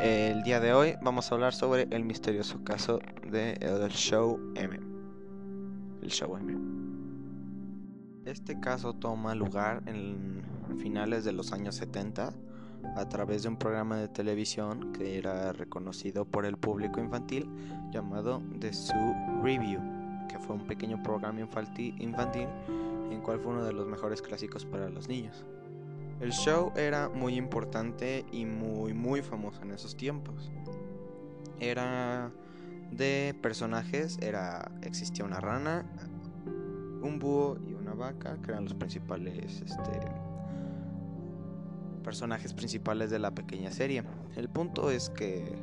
El día de hoy vamos a hablar sobre el misterioso caso del de Show M. El Show M. Este caso toma lugar en finales de los años 70 a través de un programa de televisión que era reconocido por el público infantil llamado The Zoo Review, que fue un pequeño programa infantil, infantil en cual fue uno de los mejores clásicos para los niños. El show era muy importante y muy muy famoso en esos tiempos. Era de personajes, era existía una rana, un búho y una vaca, que eran los principales este, personajes principales de la pequeña serie. El punto es que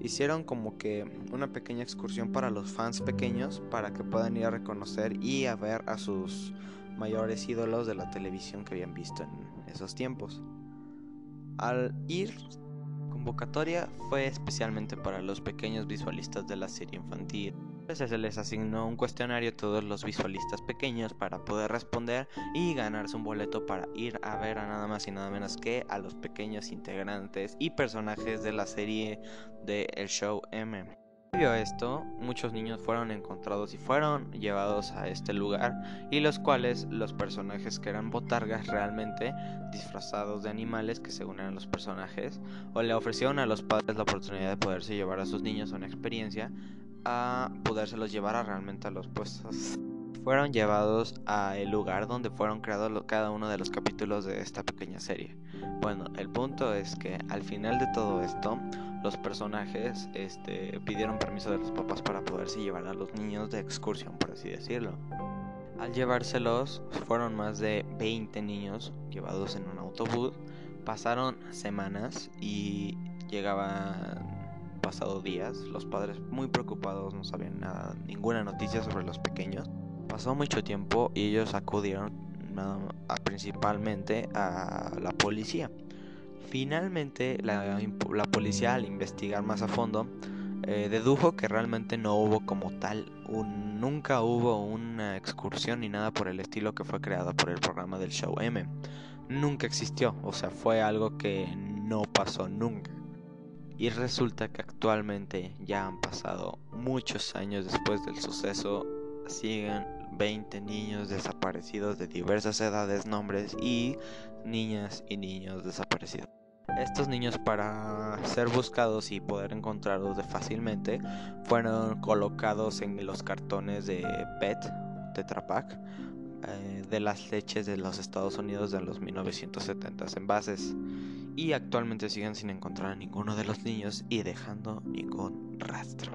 hicieron como que una pequeña excursión para los fans pequeños para que puedan ir a reconocer y a ver a sus mayores ídolos de la televisión que habían visto en esos tiempos. Al ir, convocatoria fue especialmente para los pequeños visualistas de la serie infantil. se les asignó un cuestionario a todos los visualistas pequeños para poder responder y ganarse un boleto para ir a ver a nada más y nada menos que a los pequeños integrantes y personajes de la serie de El Show M. Debido a esto, muchos niños fueron encontrados y fueron llevados a este lugar y los cuales los personajes que eran botargas realmente disfrazados de animales que según eran los personajes o le ofrecieron a los padres la oportunidad de poderse llevar a sus niños a una experiencia a podérselos llevar a realmente a los puestos fueron llevados a el lugar donde fueron creados cada uno de los capítulos de esta pequeña serie. Bueno, el punto es que al final de todo esto, los personajes este, pidieron permiso de los papás para poderse llevar a los niños de excursión, por así decirlo. Al llevárselos, fueron más de 20 niños llevados en un autobús. Pasaron semanas y llegaban pasado días. Los padres muy preocupados no sabían nada, ninguna noticia sobre los pequeños. Pasó mucho tiempo y ellos acudieron principalmente a la policía. Finalmente la, policía al investigar más a fondo eh, dedujo que realmente no hubo como tal, un, nunca hubo una excursión ni nada por el estilo que fue creado por el programa del show M. Nunca existió, o sea, fue algo que no pasó nunca. Y resulta que actualmente ya han pasado muchos años después del suceso, siguen 20 niños desaparecidos de diversas edades, nombres y niñas y niños desaparecidos. Estos niños para ser buscados y poder encontrarlos de fácilmente fueron colocados en los cartones de PET, Tetra Pak, eh, de las leches de los Estados Unidos de los 1970 envases y actualmente siguen sin encontrar a ninguno de los niños y dejando ningún rastro.